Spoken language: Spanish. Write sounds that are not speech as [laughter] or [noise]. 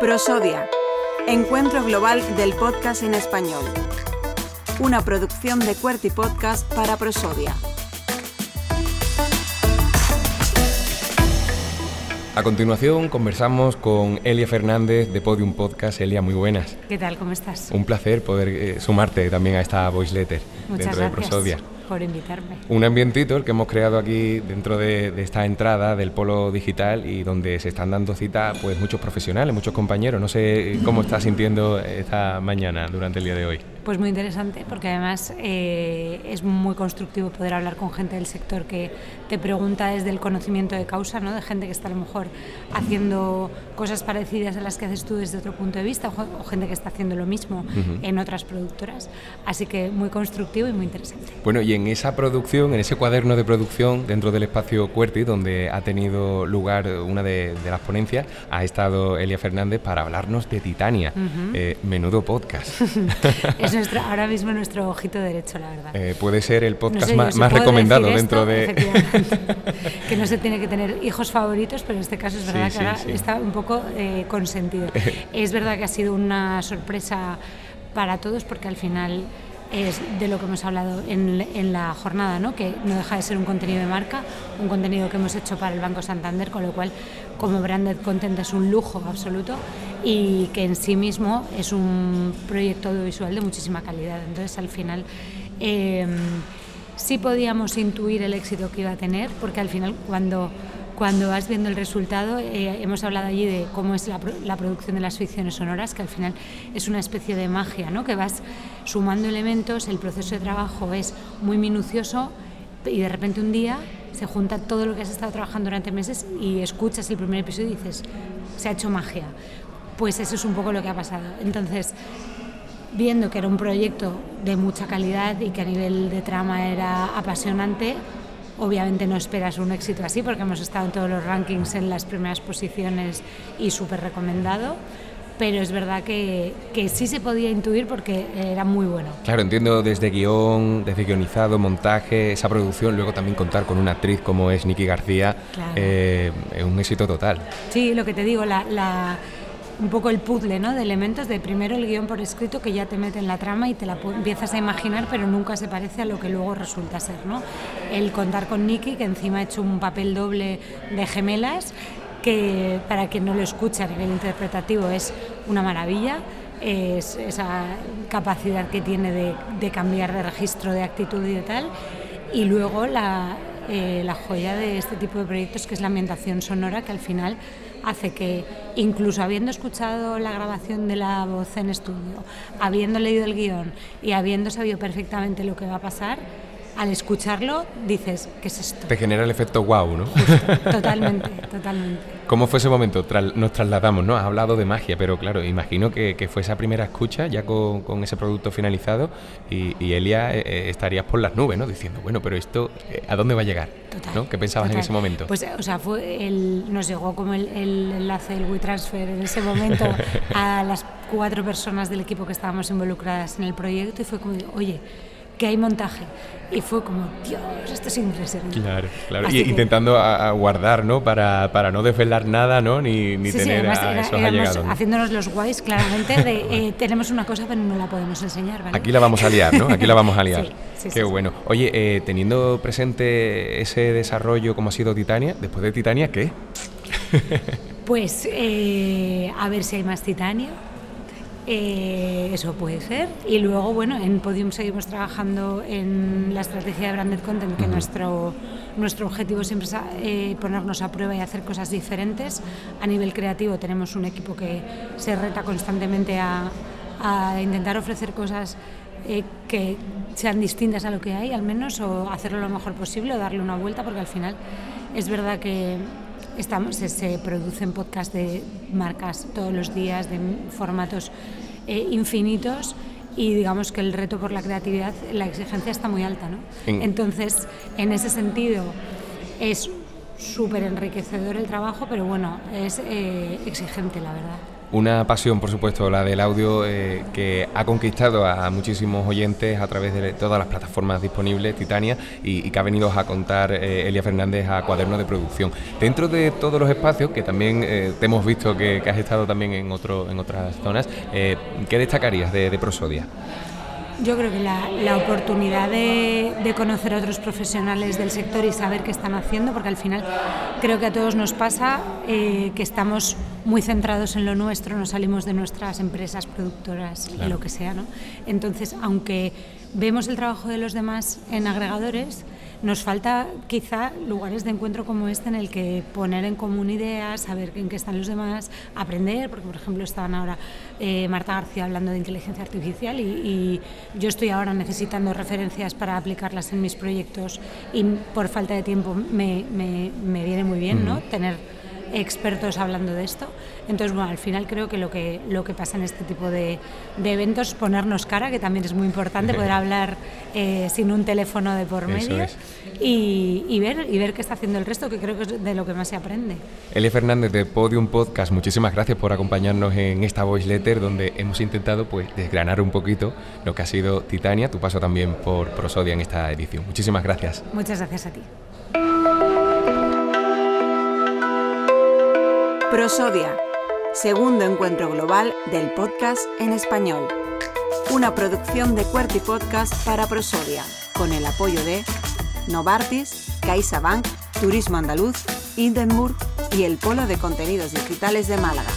Prosodia, Encuentro Global del Podcast en Español. Una producción de QWERTY Podcast para Prosodia. A continuación conversamos con Elia Fernández de Podium Podcast. Elia, muy buenas. ¿Qué tal? ¿Cómo estás? Un placer poder eh, sumarte también a esta voice letter Muchas dentro gracias de Prosodia. Por invitarme. Un ambientito el que hemos creado aquí dentro de, de esta entrada del polo digital y donde se están dando cita pues muchos profesionales, muchos compañeros. No sé cómo estás sintiendo esta mañana durante el día de hoy. Pues muy interesante porque además eh, es muy constructivo poder hablar con gente del sector que te pregunta desde el conocimiento de causa, ¿no? de gente que está a lo mejor haciendo cosas parecidas a las que haces tú desde otro punto de vista o, o gente que está haciendo lo mismo en otras productoras. Así que muy constructivo y muy interesante. Bueno, y en esa producción, en ese cuaderno de producción dentro del espacio QWERTY, donde ha tenido lugar una de, de las ponencias, ha estado Elia Fernández para hablarnos de Titania. Eh, menudo podcast. [laughs] [laughs] es nuestro, ahora mismo nuestro ojito derecho, la verdad. Eh, puede ser el No podcast sé más, recomendado dentro esto, de... [laughs] que no se tiene que tener hijos favoritos, pero en este caso es verdad sí, que ahora sí. está un poco eh, consentido. [laughs] es verdad que ha sido una sorpresa para todos porque al final es de lo que hemos hablado en, la jornada, ¿no? que no deja de ser un contenido de marca, un contenido que hemos hecho para el Banco Santander, con lo cual como branded content es un lujo absoluto y que en sí mismo es un proyecto audiovisual de muchísima calidad. Entonces al final eh, sí podíamos intuir el éxito que iba a tener, porque al final cuando, cuando vas viendo el resultado, eh, hemos hablado allí de cómo es la, la producción de las ficciones sonoras, que al final es una especie de magia, ¿no? que vas sumando elementos, el proceso de trabajo es muy minucioso y de repente un día se junta todo lo que has estado trabajando durante meses y escuchas el primer episodio y dices, se ha hecho magia. Pues eso es un poco lo que ha pasado. Entonces, viendo que era un proyecto de mucha calidad y que a nivel de trama era apasionante, obviamente no esperas un éxito así porque hemos estado en todos los rankings en las primeras posiciones y súper recomendado, pero es verdad que, que sí se podía intuir porque era muy bueno. Claro, entiendo desde guion, desde guionizado, montaje, esa producción, luego también contar con una actriz como es Nicky García, Claro. eh, es un éxito total. Sí, lo que te digo, la, la- un poco el puzzle ¿no? de elementos de primero el guion por escrito que ya te mete en la trama y te la empiezas a imaginar, pero nunca se parece a lo que luego resulta ser. ¿no? El contar con Nicky, que encima ha hecho un papel doble de gemelas, que para quien no lo escucha a nivel interpretativo es una maravilla. Es esa capacidad que tiene de, de cambiar de registro de actitud y de tal. Y luego la, eh, la joya de este tipo de proyectos que es la ambientación sonora que al final hace que incluso habiendo escuchado la grabación de la voz en estudio, habiendo leído el guion y habiendo sabido perfectamente lo que va a pasar, al escucharlo dices, ¿qué es esto? Te genera el efecto wow, ¿no? [laughs] Totalmente, totalmente. ¿Cómo fue ese momento? Nos trasladamos, ¿no? Has hablado de magia, pero claro, imagino que, que fue esa primera escucha ya con, con ese producto finalizado y, y Elia eh, eh, estarías por las nubes, ¿no? Diciendo, bueno, pero esto, eh, ¿a dónde va a llegar? Total, ¿no? ¿Qué pensabas en total. ese momento? Pues, o sea, fue el, nos llegó como el, el enlace del WeTransfer en ese momento [laughs] a las cuatro personas del equipo que estábamos involucradas en el proyecto y fue como, oye, que hay montaje. Y fue como, Dios, esto es impresionante. Claro, claro. Así Y que- intentando a- a guardar, ¿no? Para, para no desvelar nada, ¿no? Ni, ni Sí, sí, tener además a era- esos éramos haciéndonos los guays claramente de [laughs] eh, tenemos una cosa pero no la podemos enseñar, ¿vale? Aquí la vamos a liar, ¿no? Aquí la vamos a [laughs] liar. Sí, sí, Qué sí, sí. bueno. Oye, eh, teniendo presente ese desarrollo como ha sido Titania, después de Titania, ¿qué? Pues eh, a ver si hay más titanio. Eh, eso puede ser. Y luego, bueno, en Podium seguimos trabajando en la estrategia de Branded Content, que nuestro, nuestro objetivo siempre es eh, ponernos a prueba y hacer cosas diferentes. A nivel creativo tenemos un equipo que se reta constantemente a, a intentar ofrecer cosas eh, que sean distintas a lo que hay, al menos, o hacerlo lo mejor posible, o darle una vuelta, porque al final es verdad que estamos, se, se producen podcasts de marcas todos los días, de formatos eh, infinitos, y digamos que el reto por la creatividad, la exigencia está muy alta, ¿no? En- Entonces, en ese sentido, es súper enriquecedor el trabajo, pero bueno, es eh, exigente, la verdad. Una pasión, por supuesto, la del audio eh, que ha conquistado a muchísimos oyentes a través de todas las plataformas disponibles, Titania, y, que ha venido a contar eh, Elia Fernández a Cuaderno de Producción. Dentro de todos los espacios, que también eh, te hemos visto que, has estado también en, otro, en otras zonas, ¿qué destacarías de, de Prosodia? Yo creo que la, oportunidad de, conocer a otros profesionales del sector y saber qué están haciendo, porque al final creo que a todos nos pasa eh, que estamos muy centrados en lo nuestro, no salimos de nuestras empresas productoras y lo que sea. ¿no? Entonces, aunque vemos el trabajo de los demás en agregadores, nos falta quizá lugares de encuentro como este en el que poner en común ideas, saber en qué están los demás, aprender, porque por ejemplo estaban ahora eh, Marta García hablando de inteligencia artificial y, yo estoy ahora necesitando referencias para aplicarlas en mis proyectos y por falta de tiempo me, me, viene muy bien ¿no? tener expertos hablando de esto. Entonces, bueno, al final creo que lo que, lo que pasa en este tipo de, de eventos, ponernos cara, que también es muy importante, poder [laughs] hablar eh, sin un teléfono de por medio y, y, ver, y ver qué está haciendo el resto, que creo que es de lo que más se aprende. Elia Fernández de Podium Podcast, muchísimas gracias por acompañarnos en esta voice letter donde hemos intentado pues desgranar un poquito lo que ha sido Titania, tu paso también por Prosodia en esta edición. Muchísimas gracias. Muchas gracias a ti. Prosodia, segundo encuentro global del podcast en español. Una producción de Cuerti Podcast para Prosodia, con el apoyo de Novartis, CaixaBank, Turismo Andaluz, Hindenburg y el Polo de Contenidos Digitales de Málaga.